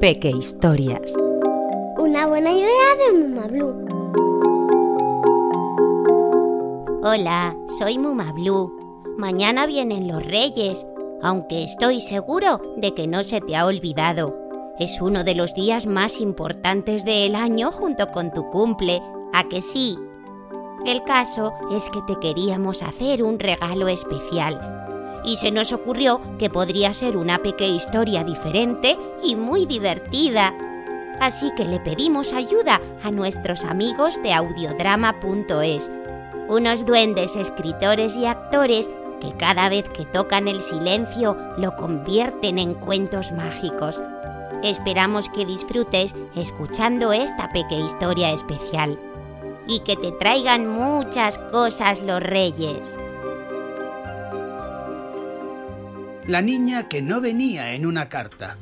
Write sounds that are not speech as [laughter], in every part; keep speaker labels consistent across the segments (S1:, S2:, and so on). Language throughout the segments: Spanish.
S1: Peque Historias.
S2: Una buena idea de Muma Blue.
S3: Hola, soy Muma Blue. Mañana vienen los Reyes, aunque estoy seguro de que no se te ha olvidado. Es uno de los días más importantes del año junto con tu cumple, ¿a que sí? El caso es que te queríamos hacer un regalo especial. Y se nos ocurrió que podría ser una pequeña historia diferente y muy divertida. Así que le pedimos ayuda a nuestros amigos de audiodrama.es, unos duendes escritores y actores que cada vez que tocan el silencio lo convierten en cuentos mágicos. Esperamos que disfrutes escuchando esta pequeña historia especial y que te traigan muchas cosas los reyes.
S4: La niña que no venía en una carta.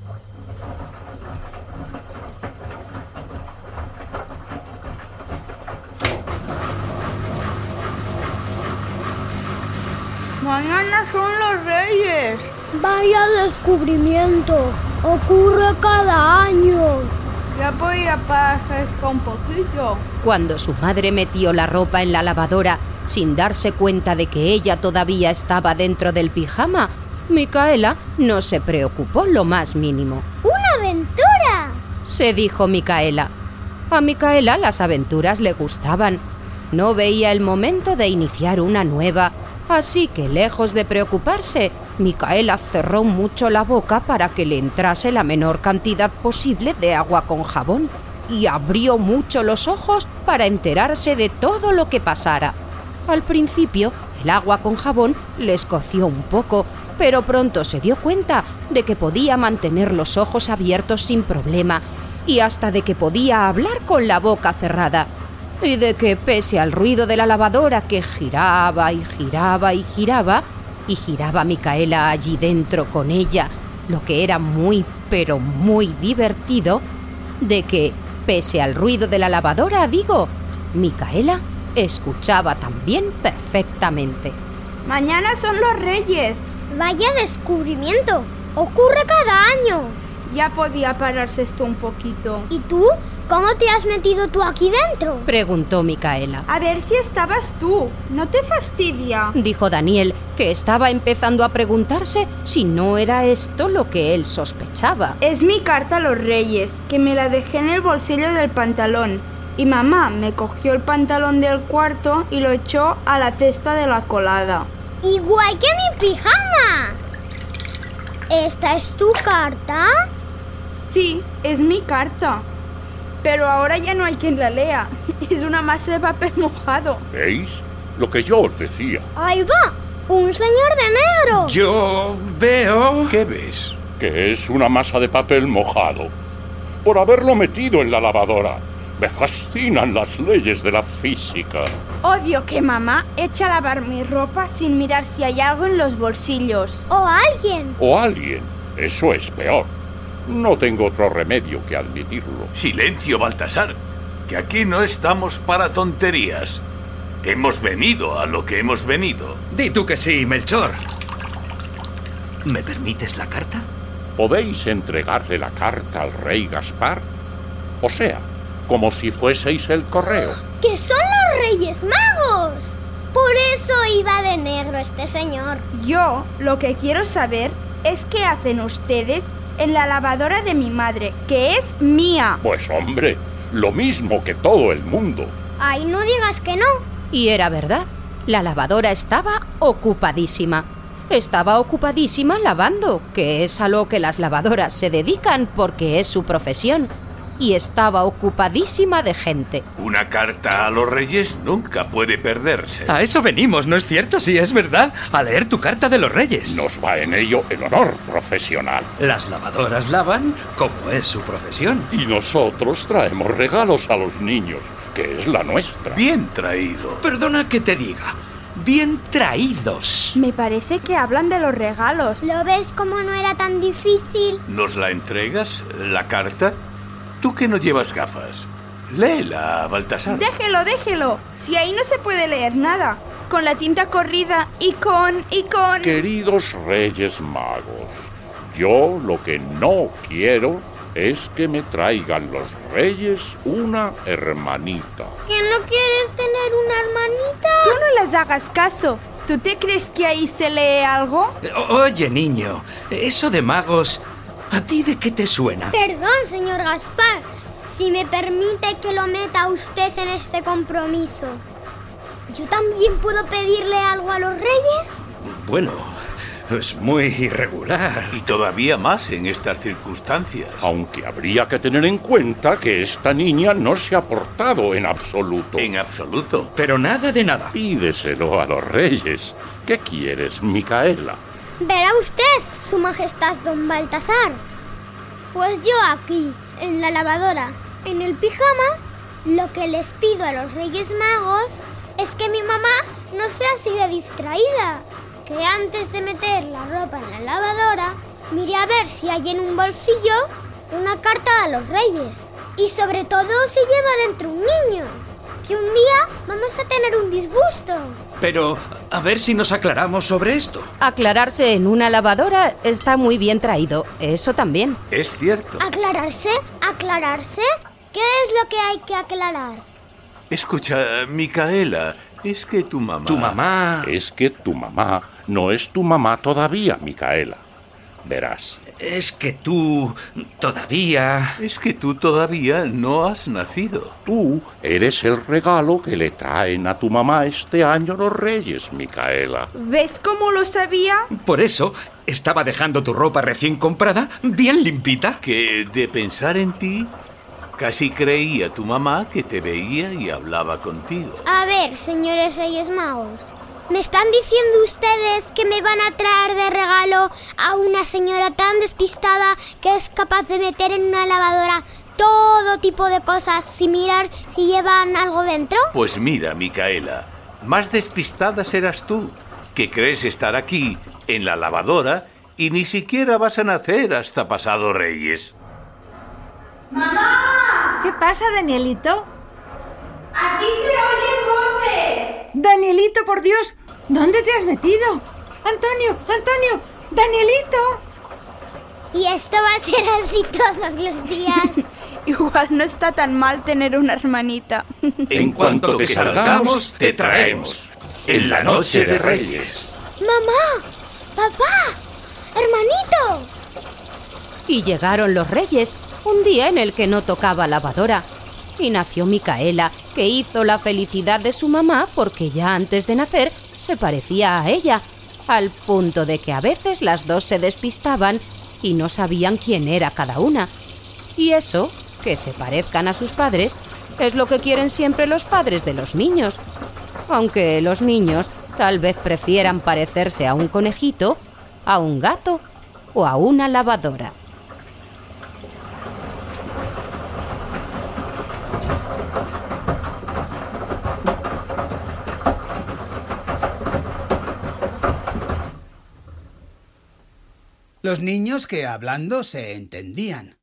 S5: Mañana son los reyes.
S2: Vaya descubrimiento. Ocurre cada año.
S5: Ya podía parar un poquito.
S1: Cuando su madre metió la ropa en la lavadora sin darse cuenta de que ella todavía estaba dentro del pijama, Micaela no se preocupó lo más mínimo.
S2: ¡Una aventura!
S1: Se dijo Micaela. A Micaela las aventuras le gustaban. No veía el momento de iniciar una nueva, así que lejos de preocuparse, Micaela cerró mucho la boca para que le entrase la menor cantidad posible de agua con jabón y abrió mucho los ojos para enterarse de todo lo que pasara. Al principio, el agua con jabón le escoció un poco, pero pronto se dio cuenta de que podía mantener los ojos abiertos sin problema y hasta de que podía hablar con la boca cerrada y de que pese al ruido de la lavadora que giraba y giraba y giraba, y giraba Micaela allí dentro con ella, lo que era muy pero muy divertido, de que, pese al ruido de la lavadora, digo, Micaela escuchaba también perfectamente.
S5: Mañana son los reyes.
S2: Vaya descubrimiento. Ocurre cada año.
S5: Ya podía pararse esto un poquito.
S2: ¿Y tú? ¿Cómo te has metido tú aquí dentro?
S1: Preguntó Micaela.
S5: A ver si estabas tú. ¿No te fastidia?
S1: Dijo Daniel, que estaba empezando a preguntarse si no era esto lo que él sospechaba.
S5: Es mi carta a los reyes, que me la dejé en el bolsillo del pantalón. Y mamá me cogió el pantalón del cuarto y lo echó a la cesta de la colada.
S2: Igual que mi pijama. ¿Esta es tu carta?
S5: Sí, es mi carta. Pero ahora ya no hay quien la lea. [laughs] Es una masa de papel mojado.
S6: ¿Veis? Lo que yo os decía.
S2: Ahí va. Un señor de negro.
S7: Yo veo...
S6: ¿Qué ves? Que es una masa de papel mojado. Por haberlo metido en la lavadora. Me fascinan las leyes de la física.
S5: Odio que mamá eche a lavar mi ropa sin mirar si hay algo en los bolsillos.
S2: O alguien.
S6: O alguien. Eso es peor. No tengo otro remedio que admitirlo.
S7: Silencio, Baltasar, que aquí no estamos para tonterías. Hemos venido a lo que hemos venido. Di tú que sí, Melchor. ¿Me permites la carta?
S6: ¿Podéis entregarle la carta al rey Gaspar? O sea, como si fueseis el correo.
S2: ¡Que son los Reyes Magos! Por eso iba de negro este señor.
S5: Yo lo que quiero saber es qué hacen ustedes en la lavadora de mi madre, que es mía.
S6: Pues hombre, lo mismo que todo el mundo.
S2: Ay, no digas que no.
S1: Y era verdad. La lavadora estaba ocupadísima. Estaba ocupadísima lavando, que es a lo que las lavadoras se dedican porque es su profesión. Y estaba ocupadísima de gente.
S7: Una carta a los reyes nunca puede perderse.
S8: A eso venimos, ¿no es cierto? Sí, es verdad. A leer tu carta de los reyes.
S6: Nos va en ello el honor profesional.
S8: Las lavadoras lavan como es su profesión.
S6: Y nosotros traemos regalos a los niños, que es la nuestra.
S7: Bien traído.
S8: Perdona que te diga. Bien traídos.
S5: Me parece que hablan de los regalos.
S2: ¿Lo ves como no era tan difícil?
S7: ¿Nos la entregas, la carta? Tú que no llevas gafas. Léela, Baltasar.
S5: Déjelo, déjelo. Si ahí no se puede leer nada. Con la tinta corrida y con... y con...
S6: Queridos Reyes Magos, Yo lo que no quiero es que me traigan los reyes una hermanita.
S2: ¿Que no quieres tener una hermanita?
S5: Tú no les hagas caso. ¿Tú te crees que ahí se lee algo?
S8: Oye, niño, eso de magos, ¿a ti de qué te suena?
S2: Perdón, señor Gaspar, si me permite que lo meta usted en este compromiso. ¿Yo también puedo pedirle algo a los reyes?
S8: Bueno, es muy irregular.
S7: Y todavía más en estas circunstancias.
S6: Aunque habría que tener en cuenta que esta niña no se ha portado en absoluto.
S7: En absoluto.
S8: Pero nada de nada.
S6: Pídeselo a los reyes. ¿Qué quieres, Micaela?
S2: Verá usted, Su Majestad Don Baltasar. Pues yo aquí, en la lavadora, en el pijama, lo que les pido a los Reyes Magos es que mi mamá no sea así de distraída. Que antes de meter la ropa en la lavadora, mire a ver si hay en un bolsillo una carta a los Reyes. Y sobre todo si lleva dentro un niño. Que un día vamos a tener un disgusto.
S8: Pero, a ver si nos aclaramos sobre esto.
S1: Aclararse en una lavadora está muy bien traído, eso también.
S7: Es cierto.
S2: ¿Aclararse? ¿Aclararse? ¿Qué es lo que hay que aclarar?
S7: Escucha, Micaela, es que tu mamá...
S8: Tu mamá...
S6: Es que tu mamá no es tu mamá todavía, Micaela. Verás,
S8: Es que tú todavía...
S7: Es que tú todavía no has nacido.
S6: tú eres el regalo que le traen a tu mamá este año los reyes, Micaela.
S5: ¿Ves cómo lo sabía?
S8: Por eso estaba dejando tu ropa recién comprada bien limpita.
S7: Que de pensar en ti, casi creía tu mamá que te veía y hablaba contigo.
S2: A ver, señores Reyes Magos. ¿Me están diciendo ustedes que me van a traer de regalo a una señora tan despistada que es capaz de meter en una lavadora todo tipo de cosas sin mirar si llevan algo dentro?
S7: Pues mira, Micaela, más despistada serás tú, que crees estar aquí, en la lavadora, y ni siquiera vas a nacer hasta pasado Reyes.
S9: ¿Qué pasa, Danielito?
S5: Aquí se oyen voces.
S9: Danielito, por Dios, ¿dónde te has metido? Antonio, Antonio, Danielito.
S2: Y esto va a ser así todos los días. [laughs]
S5: Igual no está tan mal tener una hermanita.
S7: En cuanto que salgamos, te traemos. En la noche de Reyes.
S2: ¡Mamá! ¡Papá! ¡Hermanito!
S1: Y llegaron los reyes, un día en el que no tocaba lavadora. Y nació Micaela, que hizo la felicidad de su mamá porque ya antes de nacer se parecía a ella, al punto de que a veces las dos se despistaban y no sabían quién era cada una. Y eso, que se parezcan a sus padres, es lo que quieren siempre los padres de los niños. Aunque los niños tal vez prefieran parecerse a un conejito, a un gato o a una lavadora.
S4: Los niños que hablando se entendían.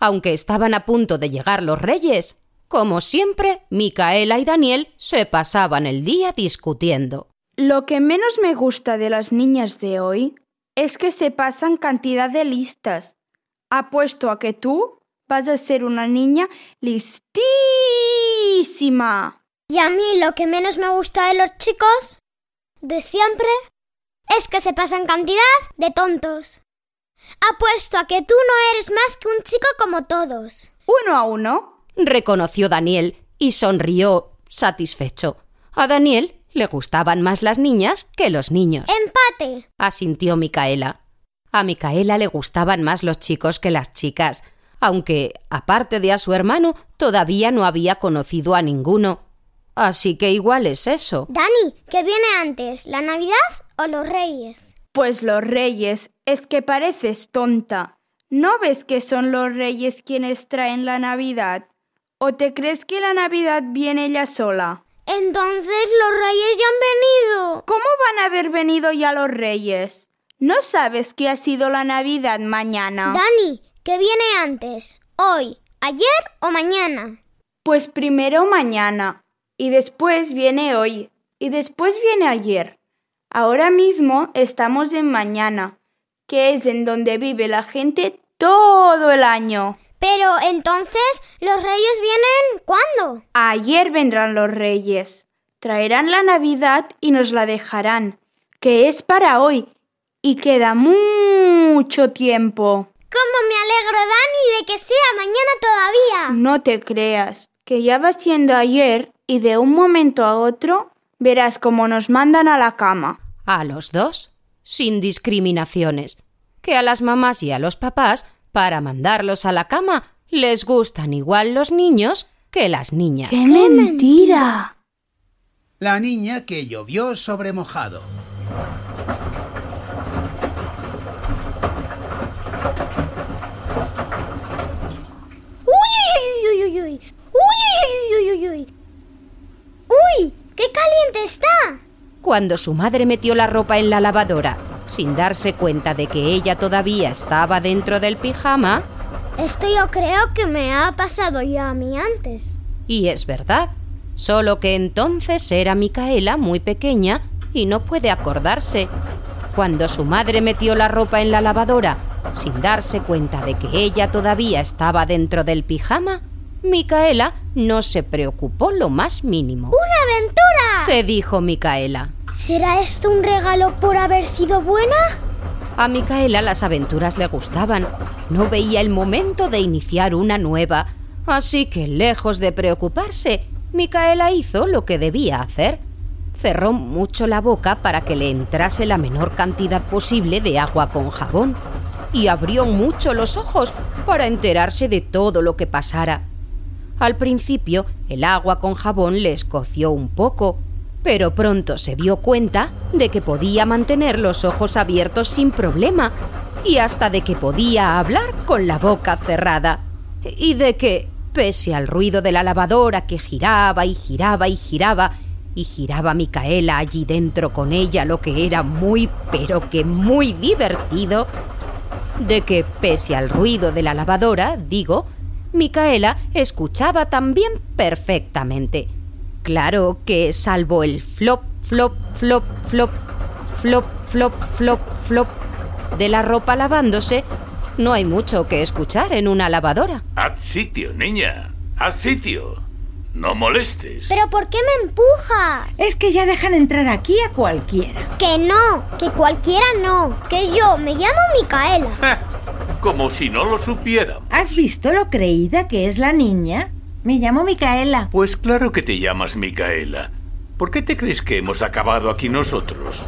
S1: Aunque estaban a punto de llegar los reyes, como siempre, Micaela y Daniel se pasaban el día discutiendo.
S5: Lo que menos me gusta de las niñas de hoy es que se pasan cantidad de listas. Apuesto a que tú vas a ser una niña listísima.
S2: Y a mí lo que menos me gusta de los chicos, de siempre, es que se pasan cantidad de tontos. Apuesto a que tú no eres más que un chico como todos.
S5: Uno a uno.
S1: reconoció Daniel y sonrió satisfecho. A Daniel le gustaban más las niñas que los niños,
S2: Empate.
S1: asintió Micaela. A Micaela le gustaban más los chicos que las chicas, aunque, aparte de a su hermano, todavía no había conocido a ninguno. Así que igual es eso.
S2: Dani, ¿qué viene antes, la Navidad o los Reyes?
S5: Pues los reyes, es que pareces tonta. ¿No ves que son los reyes quienes traen la Navidad? ¿O te crees que la Navidad viene ella sola?
S2: Entonces los Reyes ya han venido.
S5: ¿Cómo van a haber venido ya los reyes? ¿No sabes que ha sido la Navidad mañana?
S2: Dani, ¿qué viene antes? ¿Hoy, ayer o mañana?
S5: Pues primero mañana, y después viene hoy, y después viene ayer. Ahora mismo estamos en mañana. que es en donde vive la gente todo el año.
S2: Pero entonces, ¿los reyes vienen cuándo?
S5: Ayer vendrán los reyes. Traerán la Navidad y nos la dejarán, que es para hoy, y queda mucho tiempo.
S2: ¿Cómo me alegro, Dani, de que sea mañana todavía?
S5: No te creas, que ya va siendo ayer y de un momento a otro verás cómo nos mandan a la cama.
S1: A los dos, sin discriminaciones, que a las mamás y a los papás, para mandarlos a la cama, les gustan igual los niños que las niñas.
S5: ¡Qué mentira!
S4: La niña que llovió sobre mojado.
S2: ¡Uy, uy, uy, uy, uy! ¡Uy, uy, uy, uy, uy! ¡Uy! ¡Qué caliente está!
S1: Cuando su madre metió la ropa en la lavadora, sin darse cuenta de que ella todavía estaba dentro del pijama,
S2: Esto yo creo que me ha pasado ya a mí antes.
S1: y es verdad, solo que entonces era Micaela muy pequeña y no puede acordarse. Cuando su madre metió la ropa en la lavadora, sin darse cuenta de que ella todavía estaba dentro del pijama, Micaela no se preocupó lo más mínimo.
S2: ¡Una aventura!
S1: Se dijo Micaela.
S2: ¿Será esto un regalo por haber sido buena?
S1: A Micaela las aventuras le gustaban. No veía el momento de iniciar una nueva. Así que, lejos de preocuparse, Micaela hizo lo que debía hacer. Cerró mucho la boca para que le entrase la menor cantidad posible de agua con jabón. Y abrió mucho los ojos para enterarse de todo lo que pasara. Al principio, el agua con jabón le escoció un poco, pero pronto se dio cuenta de que podía mantener los ojos abiertos sin problema y hasta de que podía hablar con la boca cerrada. Y de que, pese al ruido de la lavadora que giraba y giraba y giraba, y giraba Micaela allí dentro con ella, lo que era muy, pero que muy divertido, de que, pese al ruido de la lavadora, digo, Micaela escuchaba también perfectamente. Claro que salvo el flop, flop, flop, flop, flop, flop, flop, flop de la ropa lavándose, no hay mucho que escuchar en una lavadora.
S7: Haz sitio, niña. Haz sitio. No molestes.
S2: ¿Pero por qué me empujas?
S9: Es que ya dejan entrar aquí a cualquiera.
S2: Que no, que cualquiera no, que yo me llamo Micaela. [laughs]
S7: Como si no lo supiera.
S9: ¿Has visto lo creída que es la niña? Me llamo Micaela.
S7: Pues claro que te llamas Micaela. ¿Por qué te crees que hemos acabado aquí nosotros?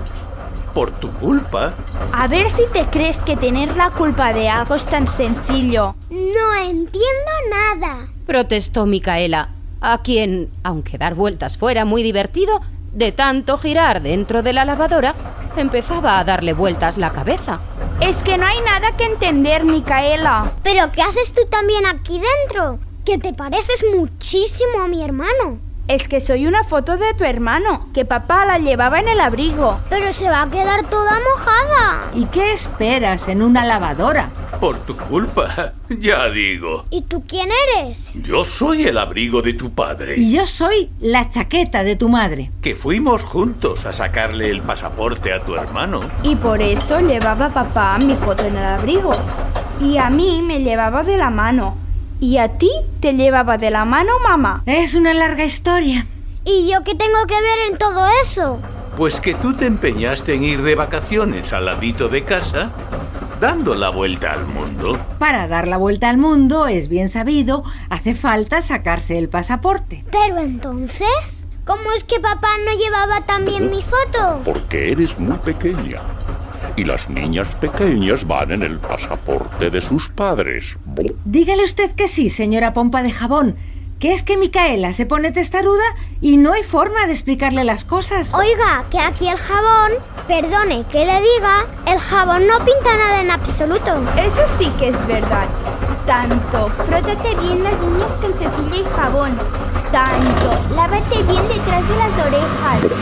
S7: Por tu culpa.
S5: A ver si te crees que tener la culpa de algo es tan sencillo.
S2: No entiendo nada.
S1: Protestó Micaela, a quien, aunque dar vueltas fuera muy divertido, de tanto girar dentro de la lavadora, empezaba a darle vueltas la cabeza.
S5: Es que no hay nada que entender, Micaela.
S2: ¿Pero qué haces tú también aquí dentro? Que te pareces muchísimo a mi hermano.
S5: Es que soy una foto de tu hermano, que papá la llevaba en el abrigo.
S2: Pero se va a quedar toda mojada.
S9: ¿Y qué esperas en una lavadora?
S7: Por tu culpa. Ya digo.
S2: ¿Y tú quién eres?
S7: Yo soy el abrigo de tu padre.
S9: Y yo soy la chaqueta de tu madre.
S7: Que fuimos juntos a sacarle el pasaporte a tu hermano.
S5: Y por eso llevaba papá mi foto en el abrigo. Y a mí me llevaba de la mano. Y a ti te llevaba de la mano mamá.
S9: Es una larga historia.
S2: ¿Y yo qué tengo que ver en todo eso?
S7: Pues que tú te empeñaste en ir de vacaciones al ladito de casa, dando la vuelta al mundo.
S9: Para dar la vuelta al mundo, es bien sabido, hace falta sacarse el pasaporte.
S2: Pero entonces, ¿cómo es que papá no llevaba también mi foto?
S6: Porque eres muy pequeña. Y las niñas pequeñas van en el pasaporte de sus padres.
S9: Dígale usted que sí, señora Pompa de Jabón, que es que Micaela se pone testaruda y no hay forma de explicarle las cosas.
S2: Oiga, que aquí el jabón, perdone que le diga, el jabón no pinta nada en absoluto.
S5: Eso sí que es verdad. Tanto, frótate bien las uñas con cepillo y jabón. Tanto, lávate bien detrás de las orejas.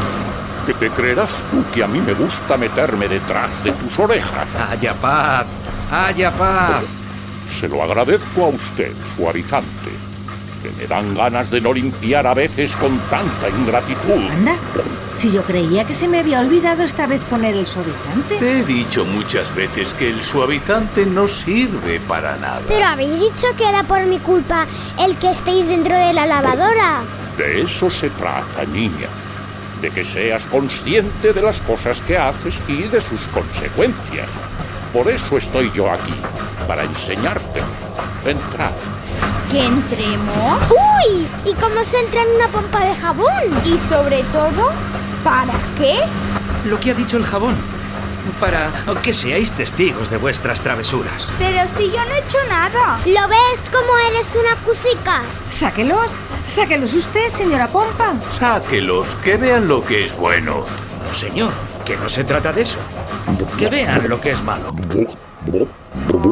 S6: ¿Que te creerás tú que a mí me gusta meterme detrás de tus orejas?
S8: Haya paz, haya paz.
S6: Se lo agradezco a usted, suavizante. Que me dan ganas de no limpiar a veces con tanta ingratitud.
S9: Anda, si yo creía que se me había olvidado esta vez poner el suavizante.
S7: Te he dicho muchas veces que el suavizante no sirve para nada.
S2: Pero habéis dicho que era por mi culpa el que estéis dentro de la lavadora.
S6: De eso se trata, niña. De que seas consciente de las cosas que haces y de sus consecuencias. Por eso estoy yo aquí, para enseñarte. Entrad.
S5: ¿Que entremos?
S2: ¡Uy! ¿Y cómo se entra en una pompa de jabón?
S5: Y sobre todo, ¿para qué?
S8: Lo que ha dicho el jabón. Para que seáis testigos de vuestras travesuras.
S5: Pero si yo no he hecho nada.
S2: ¿Lo ves como eres una cusica?
S9: Sáquelos, sáquelos usted, señora Pompa.
S7: Sáquelos, que vean lo que es bueno.
S8: No, señor, que no se trata de eso. Que vean lo que es malo.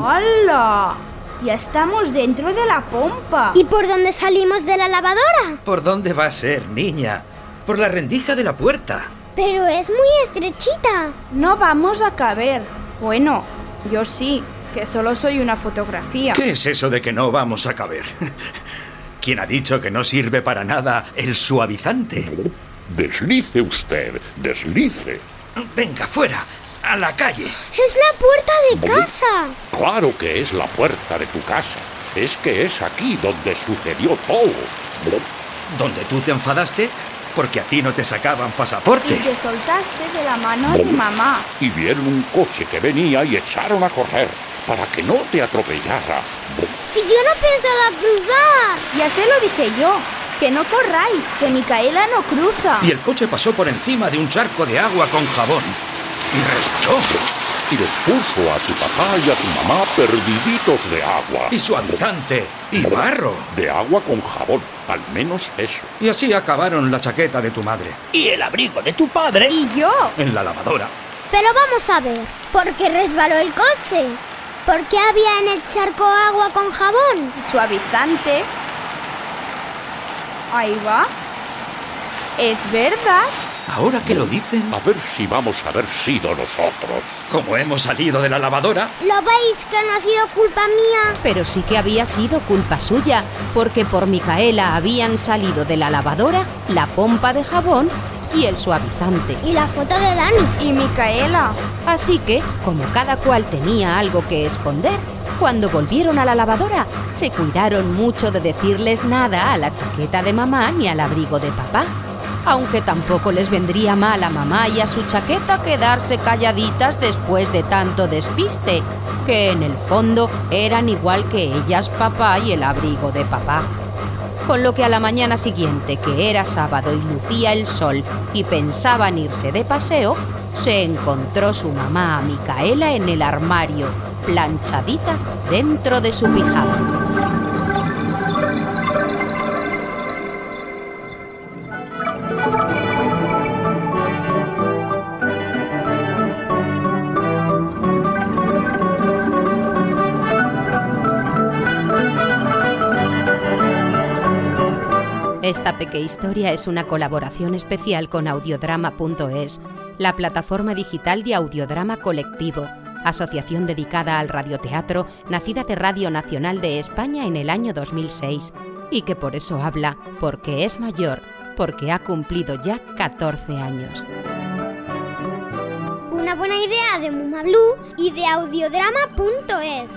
S5: ¡Hala! Ya estamos dentro de la pompa.
S2: ¿Y por dónde salimos de la lavadora?
S8: ¿Por dónde va a ser, niña? Por la rendija de la puerta.
S2: Pero es muy estrechita.
S5: No vamos a caber. Bueno, yo sí, que solo soy una fotografía.
S8: ¿Qué es eso de que no vamos a caber? [laughs] ¿Quién ha dicho que no sirve para nada el suavizante?
S6: Deslice usted, deslice.
S8: Venga, fuera, a la calle.
S2: Es la puerta de casa.
S6: Claro que es la puerta de tu casa. Es que es aquí donde sucedió todo.
S8: ¿Donde tú te enfadaste? Porque a ti no te sacaban pasaporte.
S5: Y te soltaste de la mano de mamá.
S6: Y vieron un coche que venía y echaron a correr para que no te atropellara.
S2: Si yo no pensaba cruzar.
S5: Ya se lo dije yo. Que no corráis, que Micaela no cruza.
S8: Y el coche pasó por encima de un charco de agua con jabón. Y resbaló.
S6: Y les puso a tu papá y a tu mamá perdiditos de agua.
S8: Y suavizante. Y barro.
S6: De agua con jabón, al menos eso.
S8: Y así acabaron la chaqueta de tu madre.
S10: Y el abrigo de tu padre.
S5: Y yo.
S8: En la lavadora.
S2: Pero vamos a ver, ¿por qué resbaló el coche? ¿Por qué había en el charco agua con jabón?
S5: Suavizante. Ahí va. Es verdad.
S8: Ahora que lo dicen,
S6: A ver si vamos a haber sido nosotros.
S8: como hemos salido de la lavadora,
S2: ¿Lo veis que no ha sido culpa mía?
S1: Pero sí que había sido culpa suya, porque por Micaela habían salido de la lavadora la pompa de jabón y el suavizante.
S2: Y la foto de Dani.
S5: Y Micaela.
S1: Así que, como cada cual tenía algo que esconder, cuando volvieron a la lavadora, se cuidaron mucho de decirles nada a la chaqueta de mamá ni al abrigo de papá. Aunque tampoco les vendría mal a mamá y a su chaqueta quedarse calladitas después de tanto despiste, que en el fondo eran igual que ellas papá y el abrigo de papá. Con lo que a la mañana siguiente, que era sábado y lucía el sol, y pensaban irse de paseo, se encontró su mamá a Micaela en el armario, planchadita dentro de su pijama. Esta pequeña historia es una colaboración especial con audiodrama.es, la plataforma digital de audiodrama colectivo, asociación dedicada al radioteatro, nacida de Radio Nacional de España en el año 2006, y que por eso habla, porque es mayor, porque ha cumplido ya 14 años.
S2: Una buena idea de Muma Blue y de audiodrama.es.